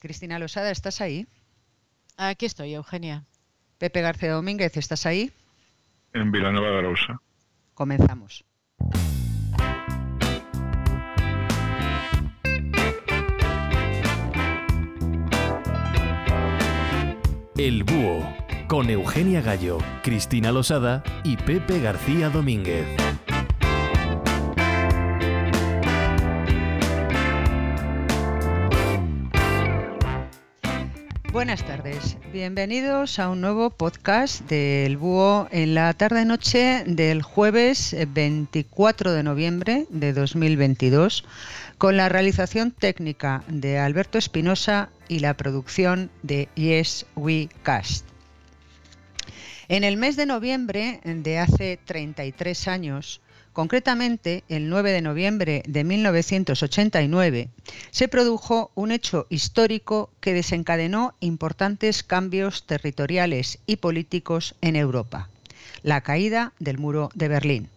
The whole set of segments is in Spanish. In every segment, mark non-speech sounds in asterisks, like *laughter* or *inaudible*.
Cristina Losada, ¿estás ahí? Aquí estoy, Eugenia. Pepe García Domínguez, ¿estás ahí? En Villanueva de Arousa. Comenzamos. El Búho, con Eugenia Gallo, Cristina Losada y Pepe García Domínguez. Buenas tardes, bienvenidos a un nuevo podcast del Búho en la tarde-noche del jueves 24 de noviembre de 2022, con la realización técnica de Alberto Espinosa y la producción de Yes We Cast. En el mes de noviembre de hace 33 años, Concretamente, el 9 de noviembre de 1989, se produjo un hecho histórico que desencadenó importantes cambios territoriales y políticos en Europa, la caída del muro de Berlín.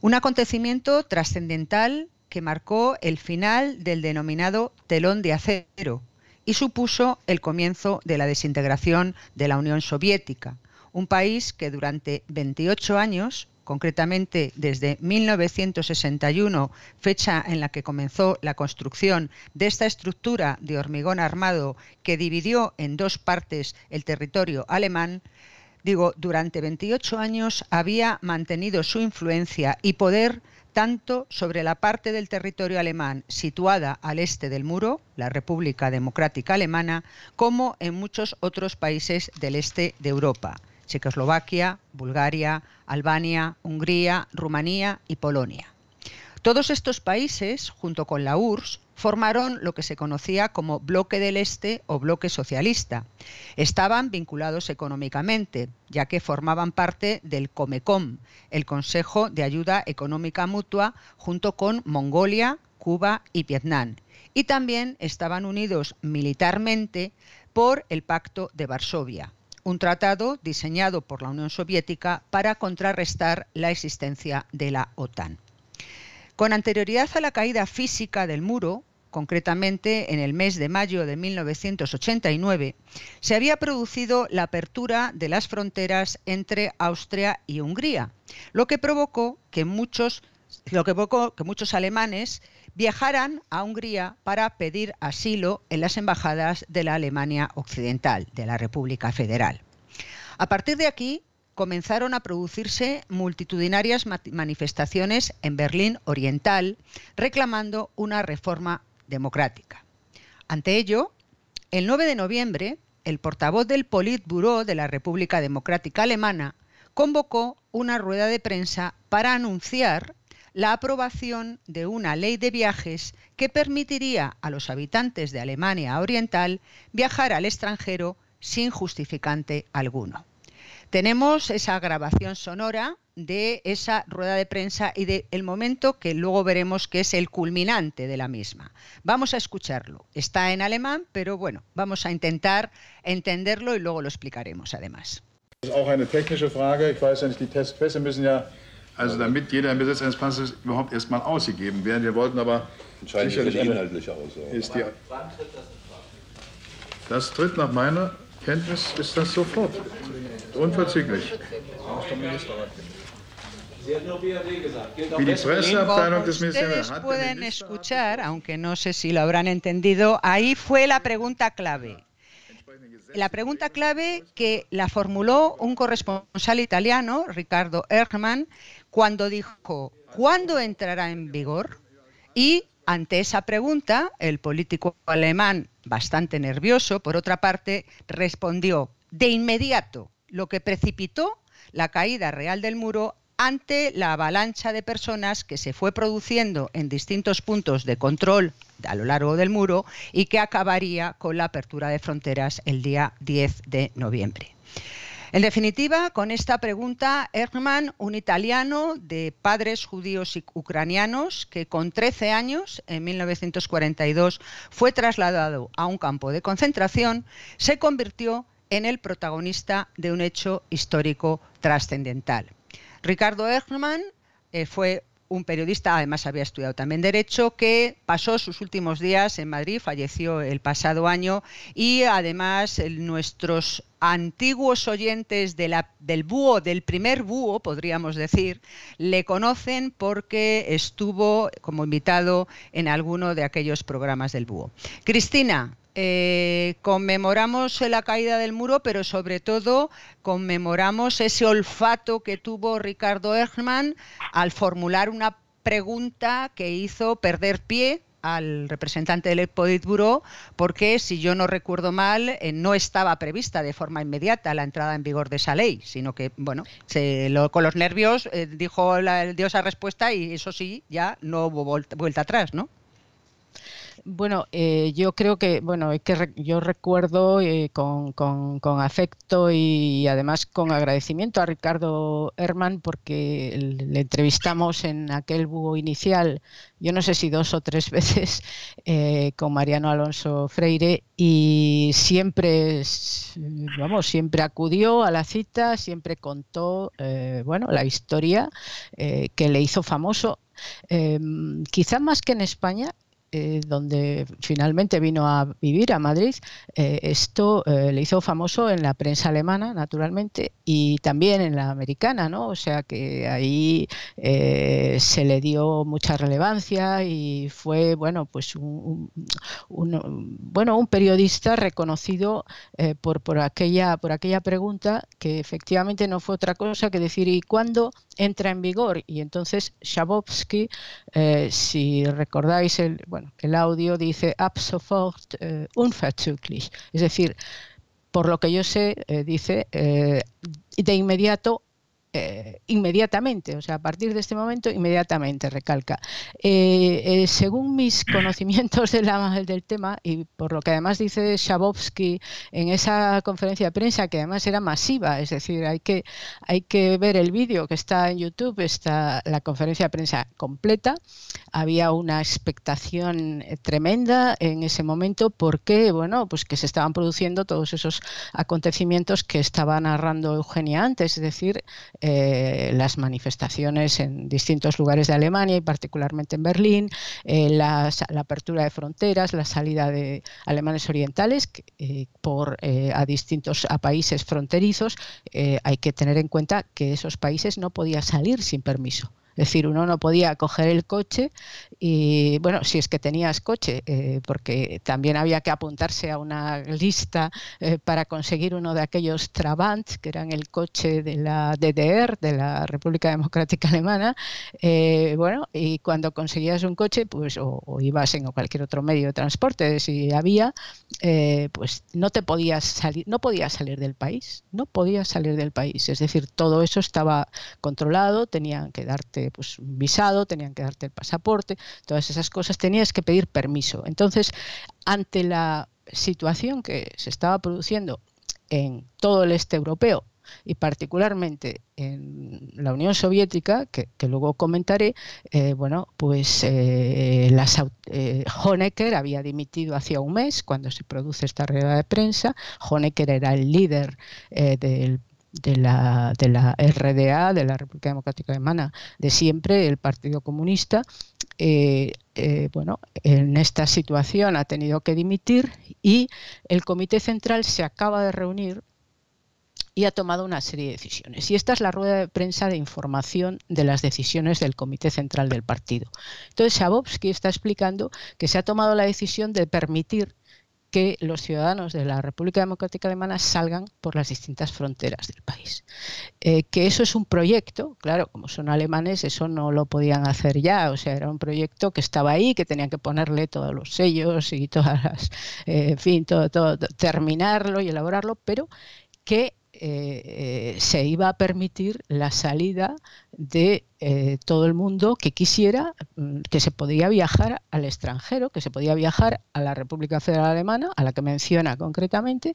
Un acontecimiento trascendental que marcó el final del denominado telón de acero y supuso el comienzo de la desintegración de la Unión Soviética, un país que durante 28 años concretamente desde 1961, fecha en la que comenzó la construcción de esta estructura de hormigón armado que dividió en dos partes el territorio alemán, digo, durante 28 años había mantenido su influencia y poder tanto sobre la parte del territorio alemán situada al este del muro, la República Democrática Alemana, como en muchos otros países del este de Europa. Checoslovaquia, Bulgaria, Albania, Hungría, Rumanía y Polonia. Todos estos países, junto con la URSS, formaron lo que se conocía como Bloque del Este o Bloque Socialista. Estaban vinculados económicamente, ya que formaban parte del COMECOM, el Consejo de Ayuda Económica Mutua, junto con Mongolia, Cuba y Vietnam. Y también estaban unidos militarmente por el Pacto de Varsovia, un tratado diseñado por la Unión Soviética para contrarrestar la existencia de la OTAN. Con anterioridad a la caída física del muro, concretamente en el mes de mayo de 1989, se había producido la apertura de las fronteras entre Austria y Hungría, lo que provocó que muchos, lo que provocó que muchos alemanes viajaran a Hungría para pedir asilo en las embajadas de la Alemania Occidental, de la República Federal. A partir de aquí comenzaron a producirse multitudinarias manifestaciones en Berlín Oriental reclamando una reforma democrática. Ante ello, el 9 de noviembre, el portavoz del Politburo de la República Democrática Alemana convocó una rueda de prensa para anunciar la aprobación de una ley de viajes que permitiría a los habitantes de Alemania Oriental viajar al extranjero sin justificante alguno. Tenemos esa grabación sonora de esa rueda de prensa y del momento que luego veremos que es el culminante de la misma. Vamos a escucharlo. Está en alemán, pero bueno, vamos a intentar entenderlo y luego lo explicaremos además. Also damit jeder im Besitz eines Panzers überhaupt erstmal ausgegeben werden. Wir wollten aber sicherlich eine, inhaltliche Aussage. Ist die, das tritt nach meiner Kenntnis ist das sofort. Unverzüglich. Wie die Presseabteilung des Ministeriums pueden escuchar, aunque no sé si lo habrán entendido, ahí fue la pregunta clave la pregunta clave que la formuló un corresponsal italiano, Ricardo Erkman, cuando dijo, ¿cuándo entrará en vigor? Y ante esa pregunta, el político alemán, bastante nervioso, por otra parte, respondió de inmediato, lo que precipitó la caída real del muro ante la avalancha de personas que se fue produciendo en distintos puntos de control a lo largo del muro y que acabaría con la apertura de fronteras el día 10 de noviembre. En definitiva, con esta pregunta, Herman, un italiano de padres judíos y ucranianos que con 13 años, en 1942, fue trasladado a un campo de concentración, se convirtió en el protagonista de un hecho histórico trascendental. Ricardo Ehrman eh, fue un periodista, además había estudiado también Derecho, que pasó sus últimos días en Madrid, falleció el pasado año y además nuestros antiguos oyentes del búho, del primer búho, podríamos decir, le conocen porque estuvo como invitado en alguno de aquellos programas del búho. Cristina, eh, conmemoramos la caída del muro, pero sobre todo conmemoramos ese olfato que tuvo Ricardo Ergman al formular una pregunta que hizo perder pie al representante del Politburo porque, si yo no recuerdo mal, eh, no estaba prevista de forma inmediata la entrada en vigor de esa ley, sino que, bueno, se con los nervios eh, dijo la, dio esa respuesta y eso sí, ya no hubo vuelta atrás, ¿no? Bueno, eh, yo creo que, bueno, que yo recuerdo eh, con, afecto y, además con agradecimiento a Ricardo Herman porque le entrevistamos en aquel búho inicial, yo no sé si dos o tres *laughs* veces, eh, con Mariano Alonso Freire y siempre, vamos, siempre acudió a la cita, siempre contó, bueno, la historia que le hizo famoso. Em, quizá más que en España, eh, donde finalmente vino a vivir a Madrid, eh, esto eh, le hizo famoso en la prensa alemana, naturalmente, y también en la americana, ¿no? O sea que ahí se le dio mucha relevancia y fue, bueno, pues un, bueno, un periodista reconocido por, por, aquella, por aquella pregunta que efectivamente no fue otra cosa que decir, ¿y cuándo entra en vigor? Y entonces Schabowski, si recordáis el, el audio dice ab sofort uh, unverzüglich, es decir, por lo que yo sé, eh, dice eh, de inmediato eh, inmediatamente, o sea, a partir de este momento, inmediatamente, recalca. Eh, eh, según mis *clears throat* conocimientos de la, del tema, y por lo que además dice Shabovsky en esa conferencia de prensa, que además era masiva, es decir, hay que, hay que ver el vídeo que está en YouTube, está la conferencia de prensa completa, había una expectación tremenda en ese momento porque, bueno, pues que se estaban produciendo todos esos acontecimientos que estaba narrando Eugenia antes, es decir, eh, las manifestaciones en distintos lugares de Alemania y particularmente en Berlín, eh, la, apertura de fronteras, la salida de alemanes orientales eh, por, a distintos a países fronterizos. hay que tener en cuenta que esos países no podían salir sin permiso. Es decir, uno no podía coger el coche y, bueno, si es que tenías coche, eh, porque también había que apuntarse a una lista eh, para conseguir uno de aquellos Trabant, que eran el coche de la DDR, de la República Democrática Alemana. Eh, bueno, y cuando conseguías un coche, pues, o, ibas en cualquier otro medio de transporte, si había, pues no te podías salir, no podías salir del país, no podías salir del país. Es decir, todo eso estaba controlado, tenían que darte pues, un visado, tenían que darte el pasaporte, todas esas cosas, tenías que pedir permiso. Entonces, ante la situación que se estaba produciendo en todo el este europeo y particularmente en la Unión Soviética, que, luego comentaré, eh, bueno, pues eh, eh, Honecker había dimitido hacía un mes cuando se produce esta rueda de prensa. Honecker era el líder del de la, de la RDA, de la República Democrática Alemana, de siempre, el Partido Comunista, eh, eh, bueno, en esta situación ha tenido que dimitir y el Comité Central se acaba de reunir y ha tomado una serie de decisiones. Y esta es la rueda de prensa de información de las decisiones del Comité Central del partido. Entonces, Shabovsky está explicando que se ha tomado la decisión de permitir que los ciudadanos de la República Democrática Alemana salgan por las distintas fronteras del país. Eh, que eso es un proyecto, claro, como son alemanes, eso no lo podían hacer ya, o sea, era un proyecto que estaba ahí, que tenían que ponerle todos los sellos y todas las, eh, en fin, todo, todo, terminarlo y elaborarlo, pero que eh, se iba a permitir la salida de eh, todo el mundo que quisiera, mm, que se podía viajar al extranjero, que se podía viajar a la República Federal Alemana, a la que menciona concretamente,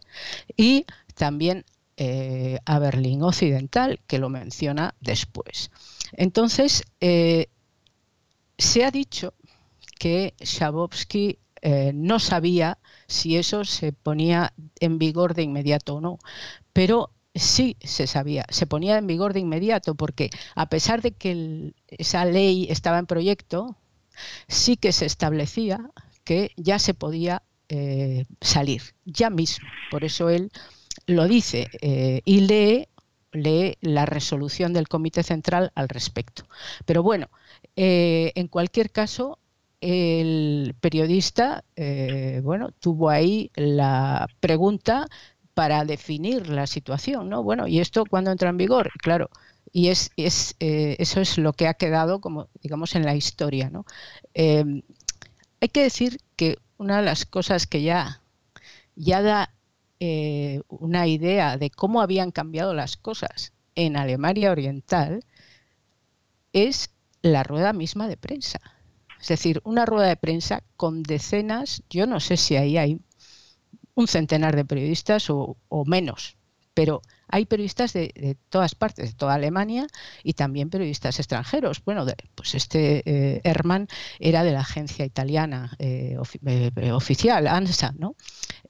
y también eh, a Berlín Occidental, que lo menciona después. Entonces, se ha dicho que Schabowski no sabía si eso se ponía en vigor de inmediato o no, pero sí se sabía, se ponía en vigor de inmediato, porque a pesar de que esa ley estaba en proyecto, sí que se establecía que ya se podía eh, salir, ya mismo. Por eso él lo dice eh, y lee, la resolución del Comité Central al respecto. Pero bueno, eh, en cualquier caso, el periodista bueno, tuvo ahí la pregunta para definir la situación, ¿no? Bueno, ¿y esto cuándo entra en vigor? Claro, y es, es eso es lo que ha quedado como digamos en la historia ¿no? hay que decir que una de las cosas que ya, ya da eh, una idea de cómo habían cambiado las cosas en Alemania Oriental es la rueda misma de prensa. Es decir, una rueda de prensa con decenas, yo no sé si ahí hay un centenar de periodistas o menos, pero hay periodistas de, todas partes, de toda Alemania y también periodistas extranjeros. Bueno, pues este eh, Herman era de la agencia italiana eh, eh, oficial, ANSA, ¿no?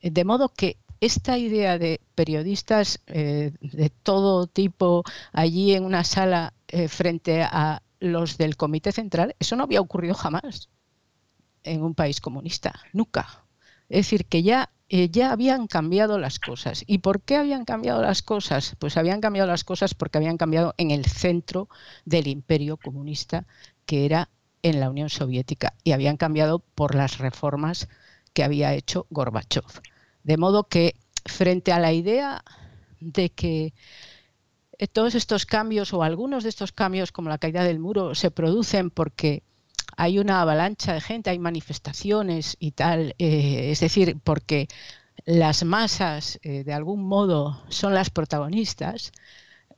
De modo que esta idea de periodistas de todo tipo allí en una sala frente a los del Comité Central, eso no había ocurrido jamás en un país comunista, nunca. Es decir, que ya eh, ya habían cambiado las cosas. ¿Y por qué habían cambiado las cosas? Pues habían cambiado las cosas porque habían cambiado en el centro del imperio comunista, que era en la Unión Soviética, y habían cambiado por las reformas que había hecho Gorbachev. De modo que frente a la idea de que eh, todos estos cambios o algunos de estos cambios, como la caída del muro, se producen porque hay una avalancha de gente, hay manifestaciones y tal, eh, es decir, porque las masas eh, de algún modo son las protagonistas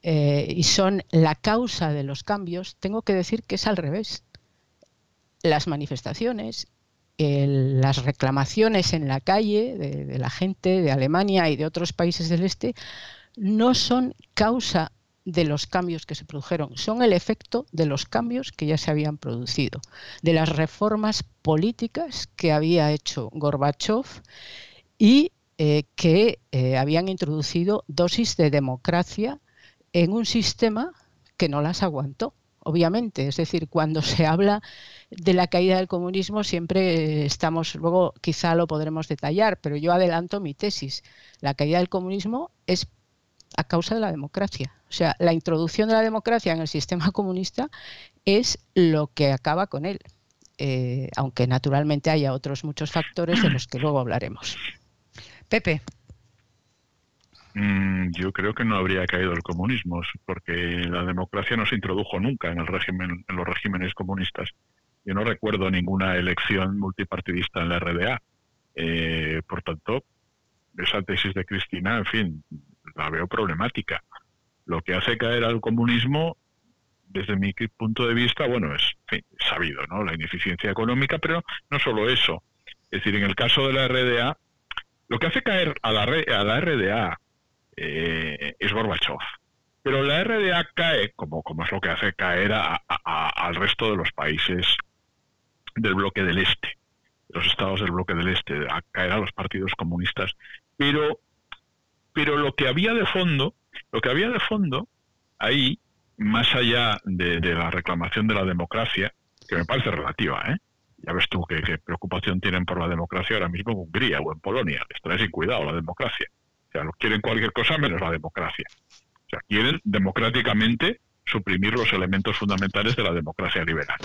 eh, y son la causa de los cambios, tengo que decir que es al revés. Las manifestaciones, las reclamaciones en la calle de la gente de Alemania y de otros países del este no son causa de los cambios que se produjeron, son el efecto de los cambios que ya se habían producido, de las reformas políticas que había hecho Gorbachev y eh, que eh, habían introducido dosis de democracia en un sistema que no las aguantó, obviamente. Es decir, cuando se habla de la caída del comunismo siempre estamos, luego quizá lo podremos detallar, pero yo adelanto mi tesis. La caída del comunismo es a causa de la democracia. O sea, la introducción de la democracia en el sistema *laughs* comunista es lo que acaba con él, eh, aunque naturalmente haya otros muchos factores de los que luego hablaremos. Pepe. Mm, yo creo que no habría caído el comunismo, porque la democracia no se introdujo nunca en el régimen, en los regímenes comunistas. Yo no recuerdo ninguna elección multipartidista en la RDA. Eh, por tanto, esa tesis de Cristina, en fin, la veo problemática. Lo que hace caer al comunismo, desde mi punto de vista, bueno, es sabido, ¿no? La ineficiencia económica, pero no solo eso. Es decir, en el caso de la RDA, lo que hace caer a la, a la RDA eh, es Gorbachev. Pero la RDA cae, como, como es lo que hace caer al resto de los países del bloque del Este, los estados del bloque del Este, a caer a los partidos comunistas. Pero pero lo que había de fondo, lo que había de fondo ahí, más allá de, la reclamación de la democracia, que me parece relativa, ¿eh? Ya ves tú qué, preocupación tienen por la democracia ahora mismo en Hungría o en Polonia. Les trae sin cuidado la democracia. O sea, quieren cualquier cosa menos la democracia. O sea, quieren democráticamente suprimir los elementos fundamentales de la democracia liberal.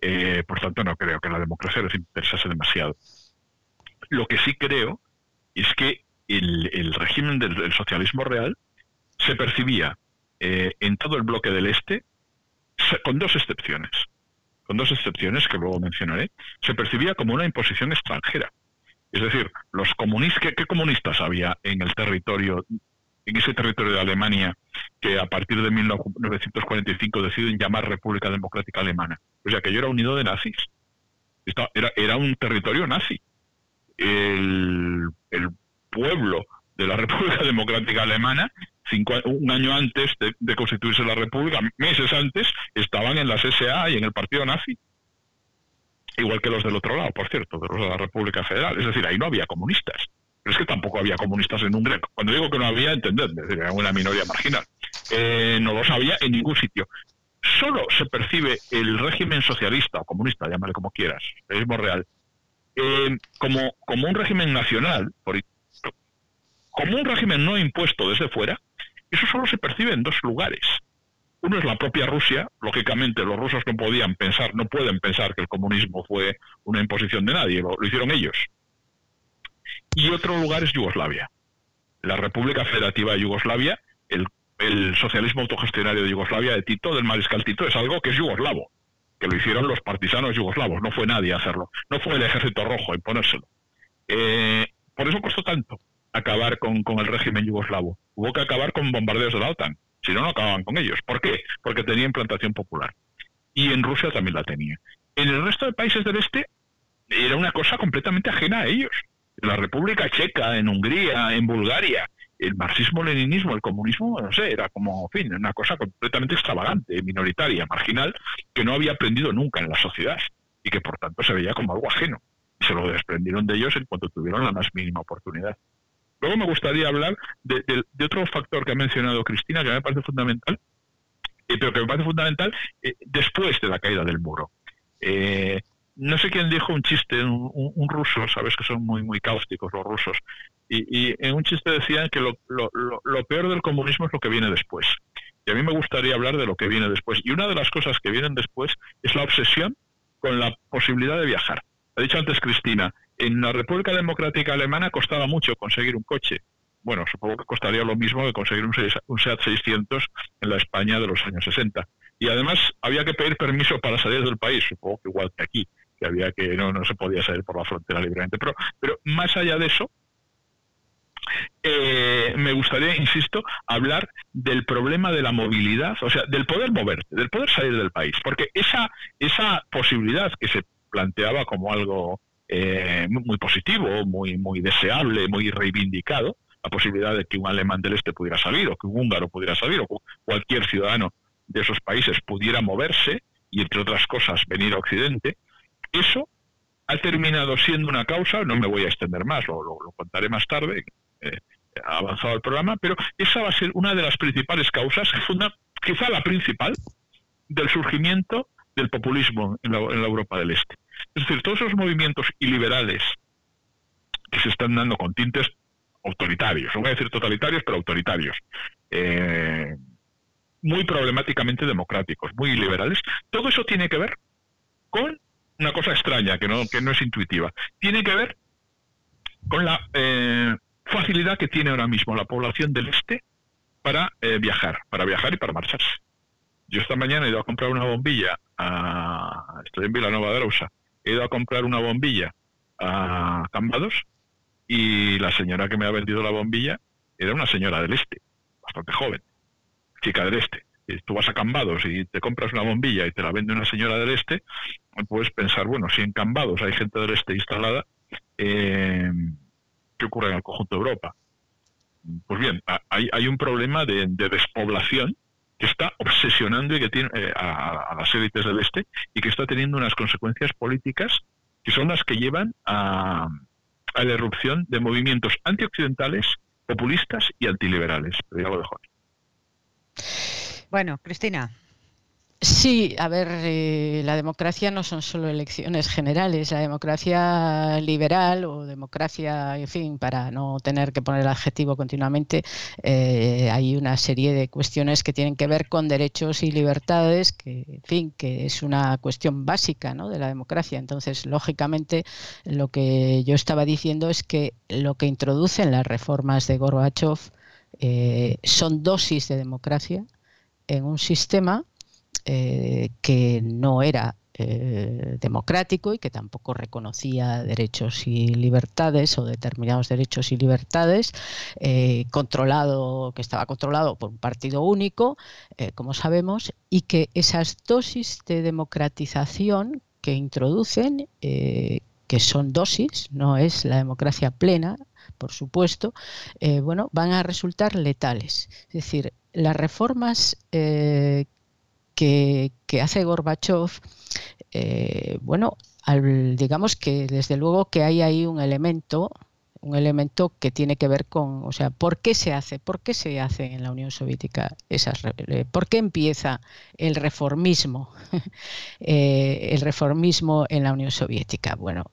Eh, por tanto, no creo que la democracia les interesase demasiado. Lo que sí creo es que el, régimen del, socialismo real se percibía eh, en todo el bloque del este, con dos excepciones, con dos excepciones que luego mencionaré, se percibía como una imposición extranjera. Es decir, los comunistas, ¿qué, comunistas había en el territorio, en ese territorio de Alemania que a partir de 1945 deciden llamar República Democrática Alemana? O sea, que yo era unido de nazis. Era, era un territorio nazi. El, el pueblo de la *laughs* República Democrática Alemana, un año antes de, constituirse la República, meses antes, estaban en la SA y en el partido nazi. Igual que los del otro lado, por cierto, de los de la República Federal. Es decir, ahí no había comunistas. Pero es que tampoco había comunistas en Hungría. Cuando digo que no había, entendedme, era una minoría marginal. Eh, no los había en ningún sitio. Solo se percibe el régimen socialista o comunista, llámale como quieras, mismo real, eh, como, como un régimen nacional, por, como un régimen no impuesto desde fuera, eso solo se percibe en dos lugares. Uno es la propia Rusia, lógicamente los rusos no podían pensar, no pueden pensar que el comunismo fue una imposición de nadie, lo, hicieron ellos. Y otro lugar es Yugoslavia. La República Federativa de Yugoslavia, el, socialismo autogestionario de Yugoslavia de Tito, del mariscal Tito, es algo que es yugoslavo, que lo hicieron los partisanos yugoslavos, no fue nadie a hacerlo, no fue el ejército rojo a imponérselo. Eh, por eso costó tanto acabar con, con el régimen yugoslavo. Hubo que acabar con bombardeos de la OTAN si no, no acababan con ellos. ¿Por qué? Porque tenía implantación popular. Y en Rusia también la tenía. En el resto de países del este era una cosa completamente ajena a ellos. En la República Checa, en Hungría, en Bulgaria, el marxismo-leninismo, el comunismo, no sé, era como, en fin, una cosa completamente extravagante, minoritaria, marginal, que no había aprendido nunca en la sociedad y que por tanto se veía como algo ajeno. Se lo desprendieron de ellos en cuanto tuvieron la más mínima oportunidad. Luego me gustaría hablar de, otro factor que ha mencionado Cristina, que me parece fundamental, eh, pero que me parece fundamental eh, después de la caída del muro. Eh, no sé quién dijo un chiste, un, ruso, sabes que son muy muy cáusticos los rusos, y, en un chiste decían que lo, lo, peor del comunismo es lo que viene después. Y a mí me gustaría hablar de lo que viene después. Y una de las cosas que vienen después es la obsesión con la posibilidad de viajar. Ha dicho antes Cristina, en la República Democrática Alemana costaba mucho conseguir un coche. Bueno, supongo que costaría lo mismo que conseguir un, SEAT 600 en la España de los años 60. Y además había que pedir permiso para salir del país, supongo que igual que aquí, que había que no, no se podía salir por la frontera libremente. Pero, pero más allá de eso, eh, me gustaría, insisto, hablar del problema de la movilidad, o sea, del poder moverte, del poder salir del país, porque esa, esa posibilidad que se planteaba como algo eh, muy positivo, muy, muy deseable, muy reivindicado, la posibilidad de que un alemán del este pudiera salir, o que un húngaro pudiera salir, o cualquier ciudadano de esos países pudiera moverse y, entre otras cosas, venir a Occidente, eso ha terminado siendo una causa, no me voy a extender más, lo, contaré más tarde, eh, ha avanzado el programa, pero esa va a ser una de las principales causas, quizá la principal, del surgimiento del populismo en la Europa del Este. Es decir, todos esos movimientos iliberales que se están dando con tintes autoritarios, no voy a decir totalitarios, pero autoritarios, eh, muy problemáticamente democráticos, muy liberales, todo eso tiene que ver con una cosa extraña, que no, que no es intuitiva. Tiene que ver con la eh, facilidad que tiene ahora mismo la población del este para eh, viajar, para viajar y para marcharse. Yo esta mañana he ido a comprar una bombilla, a, estoy en Vilanova de Arousa, he ido a comprar una bombilla a Cambados y la señora que me ha vendido la bombilla era una señora del este, bastante joven, chica del este. Y tú vas a Cambados y te compras una bombilla y te la vende una señora del este, puedes pensar, bueno, si en Cambados hay gente del este instalada, eh, ¿qué ocurre en el conjunto de Europa? Pues bien, hay, un problema de despoblación que está obsesionando y que tiene, eh, a, las élites del este y que está teniendo unas consecuencias políticas que son las que llevan a, la erupción de movimientos antioccidentales, populistas y antiliberales. Pero ya lo dejo. Bueno, Cristina, Sí, a ver, eh, la democracia no son solo elecciones generales, la democracia liberal o democracia, en fin, para no tener que poner el adjetivo continuamente, eh, hay una serie de cuestiones que tienen que ver con derechos y libertades, que, en fin, que es una cuestión básica ¿no? de la democracia. Entonces, lógicamente, lo que yo estaba diciendo es que lo que introducen las reformas de Gorbachev eh, son dosis de democracia en un sistema eh, que no era eh, democrático y que tampoco reconocía derechos y libertades o determinados derechos y libertades, eh, controlado, que estaba controlado por un partido único, como sabemos, y que esas dosis de democratización que introducen, que son dosis, no es la democracia plena, por supuesto, bueno, van a resultar letales. Es decir, las reformas que, hace Gorbachev, eh, bueno, digamos que desde luego que hay ahí un elemento un elemento que tiene que ver con, o sea, ¿por qué se hace? ¿Por qué se hace en la Unión Soviética esas? Eh, ¿Por qué empieza el reformismo? *laughs* Eh, el reformismo en la Unión Soviética. Bueno,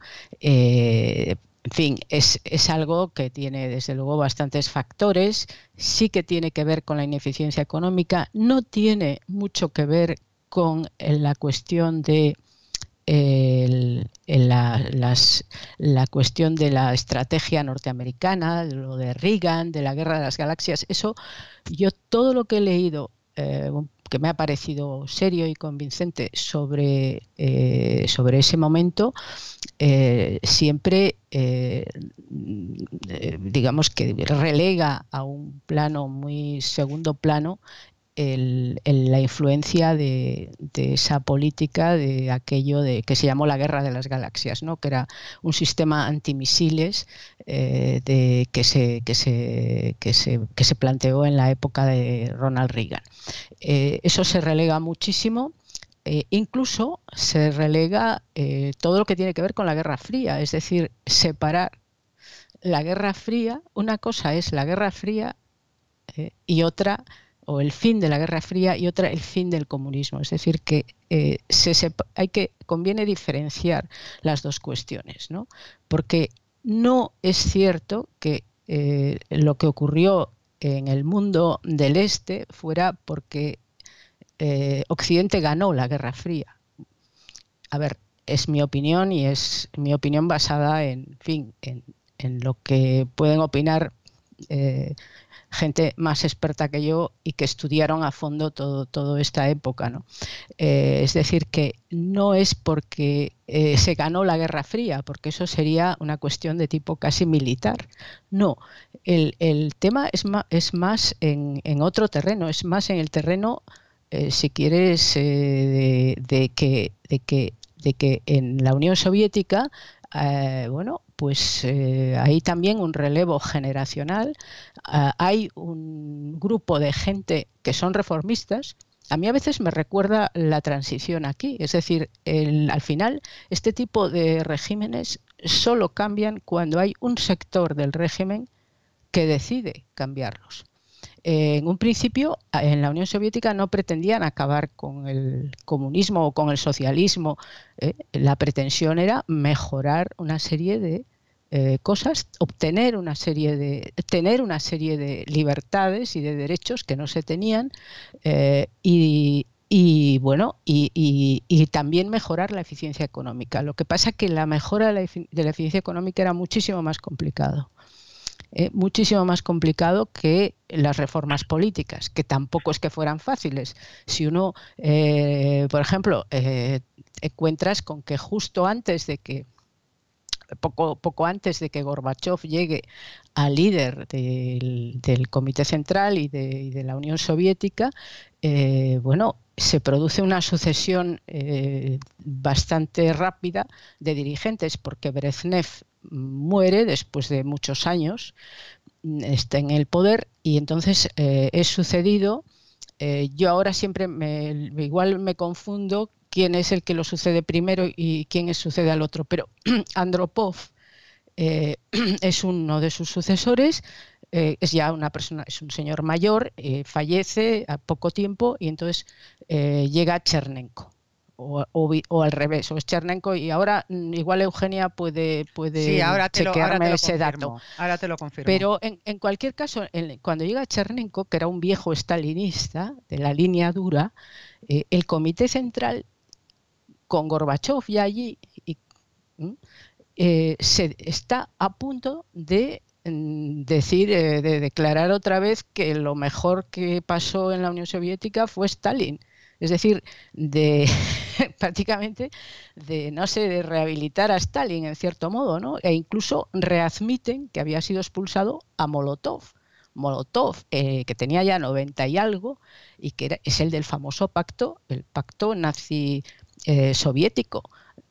en fin, es, es, algo que tiene desde luego bastantes factores, sí que tiene que ver con la ineficiencia económica, no tiene mucho que ver con la cuestión de la, las, la, cuestión de la estrategia norteamericana, lo de Reagan, de la guerra de las galaxias, eso yo todo lo que he leído eh, que me ha parecido serio y convincente sobre, eh, sobre ese momento, eh, siempre digamos que relega a un plano muy segundo plano la influencia de, esa política, de aquello de, que se llamó la Guerra de las Galaxias, ¿no? que era un sistema antimisiles eh, que, se, planteó en la época de Ronald Reagan. Eh, eso se relega muchísimo. Eh, incluso se relega todo lo que tiene que ver con la Guerra Fría, es decir, separar la Guerra Fría, una cosa es la Guerra Fría y otra o el fin de la Guerra Fría y otra el fin del comunismo. Es decir, que eh, hay que conviene diferenciar las dos cuestiones, ¿no? Porque no es cierto que eh, lo que ocurrió en el mundo del este fuera porque eh, Occidente ganó la Guerra Fría. A ver, es mi opinión y es mi opinión basada en, fin, en, en lo que pueden opinar gente más experta que yo y que estudiaron a fondo todo, toda esta época. ¿no? Eh, es decir, que no es porque eh, se ganó la Guerra Fría, porque eso sería una cuestión de tipo casi militar. No, el, tema es más, es más en, otro terreno, es más en el terreno, eh, si quieres, de, que, de, que, de que en la Unión Soviética, bueno, pues eh, hay también un relevo generacional, ah, hay un grupo de gente que son reformistas. A mí a veces me recuerda la transición aquí, es decir, al final este tipo de regímenes solo cambian cuando hay un sector del régimen que decide cambiarlos en un principio en la Unión Soviética no pretendían acabar con el comunismo o con el socialismo. ¿eh? la pretensión era mejorar una serie de eh, cosas, obtener una serie de, tener una serie de libertades y de derechos que no se tenían eh, y, bueno, y, también mejorar la eficiencia económica. Lo que pasa es que la mejora de la eficiencia económica era muchísimo más complicado. Eh, muchísimo más complicado que las reformas políticas, que tampoco es que fueran fáciles. Si uno, eh, por ejemplo, eh, encuentras con que justo antes de que poco, poco antes de que Gorbachev llegue a líder del, Comité Central y de, la Unión Soviética, bueno, se produce una sucesión bastante rápida de dirigentes, porque Brezhnev muere después de muchos años, está en el poder y entonces eh, es sucedido. Eh, yo ahora siempre me, igual me confundo quién es el que lo sucede primero y quién es, sucede al otro, pero *clears throat* Andropov eh, *clears throat* es uno de sus sucesores, es ya una persona, es un señor mayor, fallece a poco tiempo y entonces llega Chernenko o, al revés, o es Chernenko y ahora mm, igual Eugenia puede, puede chequearme ese dato. Ahora te lo confirmo. Pero en, cualquier caso, cuando llega Chernenko, que era un viejo estalinista de la línea dura, eh, el Comité Central con Gorbachev ya allí eh, se está a punto de mm, decir, eh, de declarar otra vez que lo mejor que pasó en la Unión Soviética fue Stalin es decir, de *laughs* prácticamente de, no sé, de rehabilitar a Stalin en cierto modo, ¿no? E incluso readmiten que había sido expulsado a Molotov. Molotov, eh, que tenía ya 90 y algo, y que es el del famoso pacto, el pacto nazi eh, soviético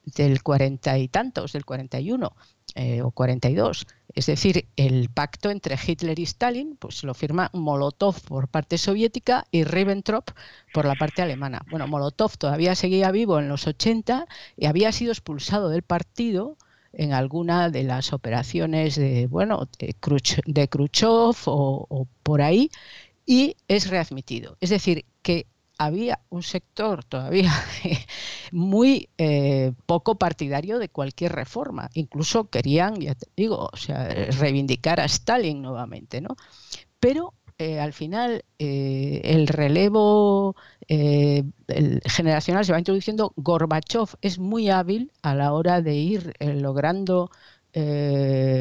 del cuarenta y tantos, del 41 eh, o 42. Es decir, el pacto entre Hitler y Stalin pues lo firma Molotov por parte soviética y Ribbentrop por la parte alemana. Bueno, Molotov todavía seguía vivo en los 80 y había sido expulsado del partido en alguna de las operaciones de, bueno, de, Khrushchev o, por ahí y es readmitido. Es decir, que había un sector todavía *laughs* muy eh, poco partidario de cualquier reforma. Incluso querían, ya te digo, o sea, reivindicar a Stalin nuevamente, ¿no? Pero eh, al final eh, el relevo generacional se va introduciendo. Gorbachev es muy hábil a la hora de ir logrando,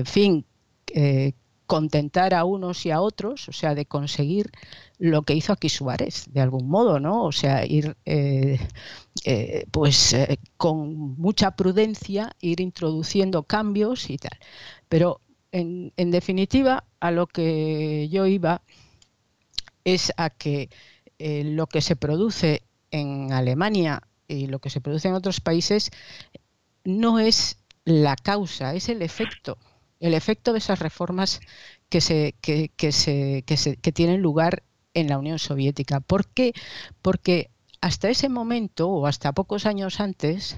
fin, contentar a unos y a otros, o sea, de conseguir lo que hizo aquí Suárez, de algún modo, ¿no? O sea, ir, eh, eh, pues, eh, con mucha prudencia, ir introduciendo cambios y tal. Pero, en, en, definitiva, a lo que yo iba es a que lo que se produce en Alemania y lo que se produce en otros países no es la causa, es el efecto el efecto de esas reformas que, se, que, se, que, tienen lugar en la Unión Soviética. ¿Por qué? Porque hasta ese momento o hasta pocos años antes,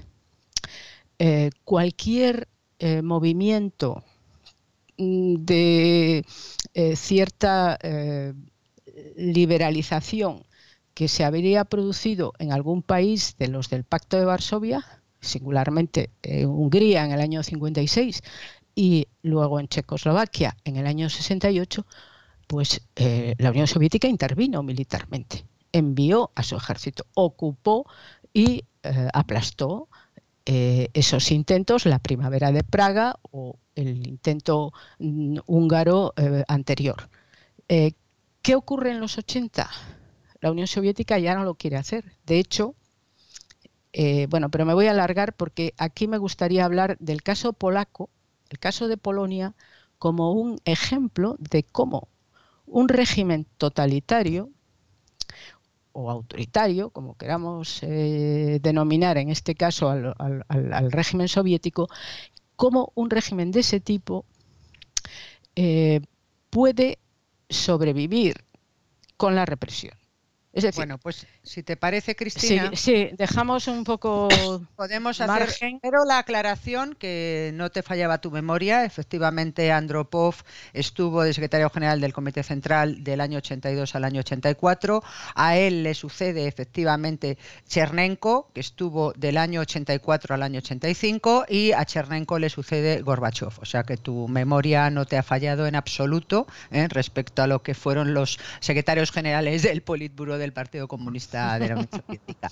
eh, cualquier eh, movimiento mm, de eh, cierta liberalización que se habría producido en algún país de los del Pacto de Varsovia, singularmente en Hungría en el año 56 y luego en Checoslovaquia en el año 68, pues eh, la Unión Soviética intervino militarmente, envió a su ejército, ocupó y eh, aplastó eh, esos intentos, la primavera de Praga o el intento mm, húngaro anterior. ¿Qué ocurre en los 80? La Unión Soviética ya no lo quiere hacer. De hecho, bueno, pero me voy a alargar porque aquí me gustaría hablar del caso polaco el caso de Polonia como un ejemplo de cómo un régimen totalitario o autoritario, como queramos eh, denominar en este caso al, régimen soviético, cómo un régimen de ese tipo eh, puede sobrevivir con la represión bueno, pues si te parece, Cristina. Sí, dejamos un poco. *coughs* Podemos hacer. Pero la aclaración que no te fallaba tu memoria. Efectivamente, Andropov estuvo de secretario general del Comité Central del año 82 al año 84. A él le sucede efectivamente Chernenko, que estuvo del año 84 al año 85. Y a Chernenko le sucede Gorbachev. O sea que tu memoria no te ha fallado en absoluto ¿eh? respecto a lo que fueron los secretarios generales del Politburo de el Partido Comunista de la Unión Soviética.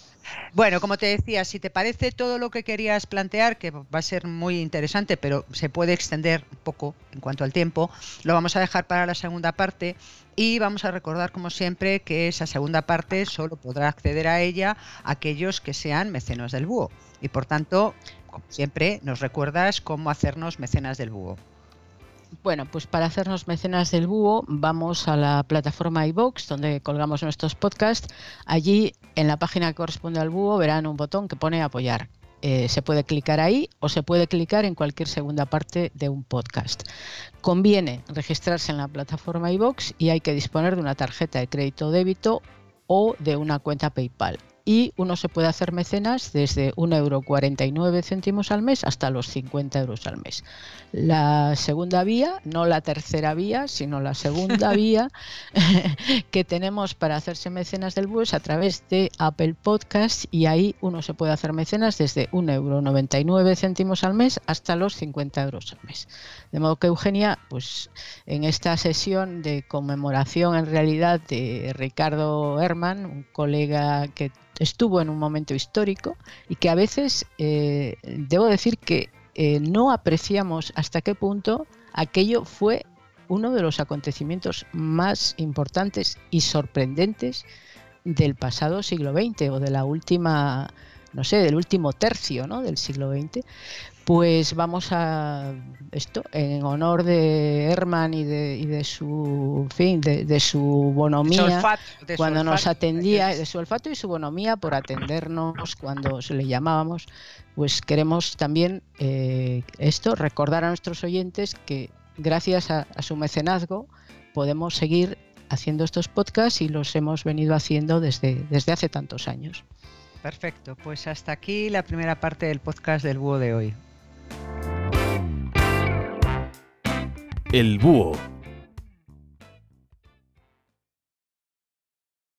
Bueno, como te decía, si te parece todo lo que querías plantear, que va a ser muy interesante, pero se puede extender un poco en cuanto al tiempo, lo vamos a dejar para la segunda parte y vamos a recordar, como siempre, que esa segunda parte solo podrá acceder a ella aquellos que sean mecenos del búho. Y por tanto, como siempre, nos recuerdas cómo hacernos mecenas del búho. Bueno, pues para hacernos mecenas del búho vamos a la plataforma iBox donde colgamos nuestros podcasts. Allí en la página que corresponde al búho verán un botón que pone apoyar. Eh, se puede clicar ahí o se puede clicar en cualquier segunda parte de un podcast. Conviene registrarse en la plataforma iBox y hay que disponer de una tarjeta de crédito o débito o de una cuenta PayPal y uno se puede hacer mecenas desde 1,49 euro al mes hasta los 50 euros al mes. La segunda vía, no la tercera vía, sino la segunda *laughs* vía *laughs* que tenemos para hacerse mecenas del bus a través de Apple Podcast y ahí uno se puede hacer mecenas desde 1,99 euro al mes hasta los 50 euros al mes. De modo que Eugenia, pues en esta sesión de conmemoración en realidad de Ricardo Herman, un colega que estuvo en un momento histórico y que a veces eh, debo decir que eh, no apreciamos hasta qué punto aquello fue uno de los acontecimientos más importantes y sorprendentes del pasado siglo XX o de la última, no sé, del último tercio ¿no? del siglo XX, pues vamos a esto en honor de Herman y de, y de su fin de, su bonomía cuando nos atendía de su olfato y su bonomía por atendernos cuando se le llamábamos pues queremos también eh, esto recordar a nuestros oyentes que gracias a, a su mecenazgo podemos seguir haciendo estos podcasts y los hemos venido haciendo desde, desde hace tantos años. Perfecto, pues hasta aquí la primera parte del podcast del búho de hoy. El Búho.